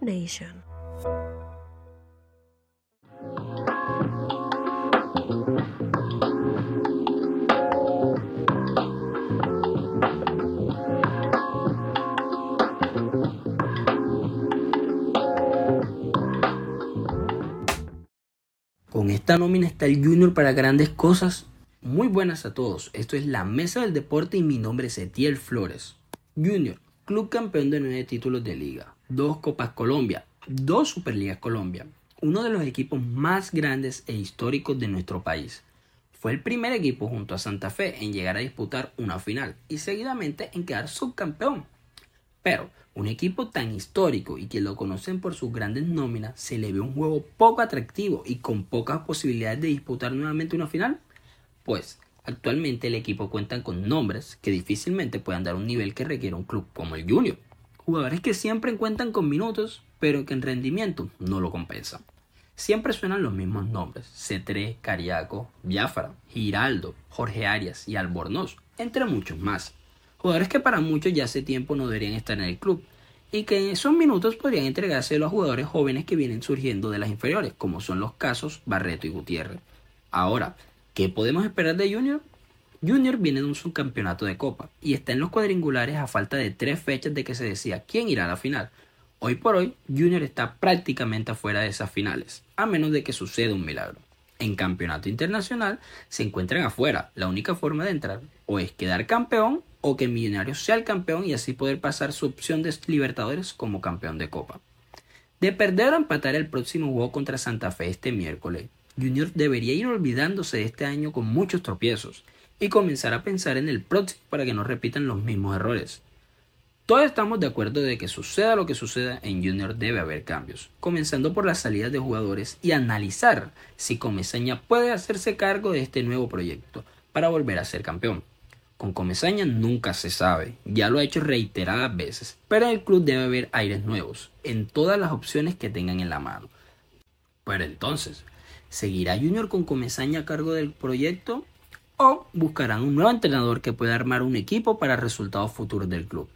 Nation. Con esta nómina está el Junior para grandes cosas. Muy buenas a todos. Esto es la Mesa del Deporte y mi nombre es Etiel Flores. Junior, club campeón de nueve títulos de liga, dos Copas Colombia, dos Superligas Colombia, uno de los equipos más grandes e históricos de nuestro país. Fue el primer equipo junto a Santa Fe en llegar a disputar una final y seguidamente en quedar subcampeón. Pero un equipo tan histórico y que lo conocen por sus grandes nóminas se le ve un juego poco atractivo y con pocas posibilidades de disputar nuevamente una final. Pues actualmente el equipo cuenta con nombres que difícilmente puedan dar un nivel que requiere un club como el Junior. Jugadores que siempre cuentan con minutos, pero que en rendimiento no lo compensan. Siempre suenan los mismos nombres: C3, Cariaco, Biafara, Giraldo, Jorge Arias y Albornoz, entre muchos más. Jugadores que para muchos ya hace tiempo no deberían estar en el club y que en esos minutos podrían entregárselo a jugadores jóvenes que vienen surgiendo de las inferiores, como son los casos Barreto y Gutiérrez. Ahora, ¿qué podemos esperar de Junior? Junior viene de un subcampeonato de Copa y está en los cuadrangulares a falta de tres fechas de que se decía quién irá a la final. Hoy por hoy, Junior está prácticamente afuera de esas finales, a menos de que suceda un milagro. En campeonato internacional se encuentran afuera. La única forma de entrar o es quedar campeón o que Millonarios sea el campeón y así poder pasar su opción de Libertadores como campeón de Copa. De perder o empatar el próximo juego contra Santa Fe este miércoles, Junior debería ir olvidándose de este año con muchos tropiezos y comenzar a pensar en el próximo para que no repitan los mismos errores. Todos estamos de acuerdo de que suceda lo que suceda en Junior debe haber cambios, comenzando por las salidas de jugadores y analizar si Comesaña puede hacerse cargo de este nuevo proyecto para volver a ser campeón. Con Comesaña nunca se sabe, ya lo ha hecho reiteradas veces, pero en el club debe haber aires nuevos, en todas las opciones que tengan en la mano. Pero entonces, ¿seguirá Junior con Comesaña a cargo del proyecto? ¿O buscarán un nuevo entrenador que pueda armar un equipo para resultados futuros del club?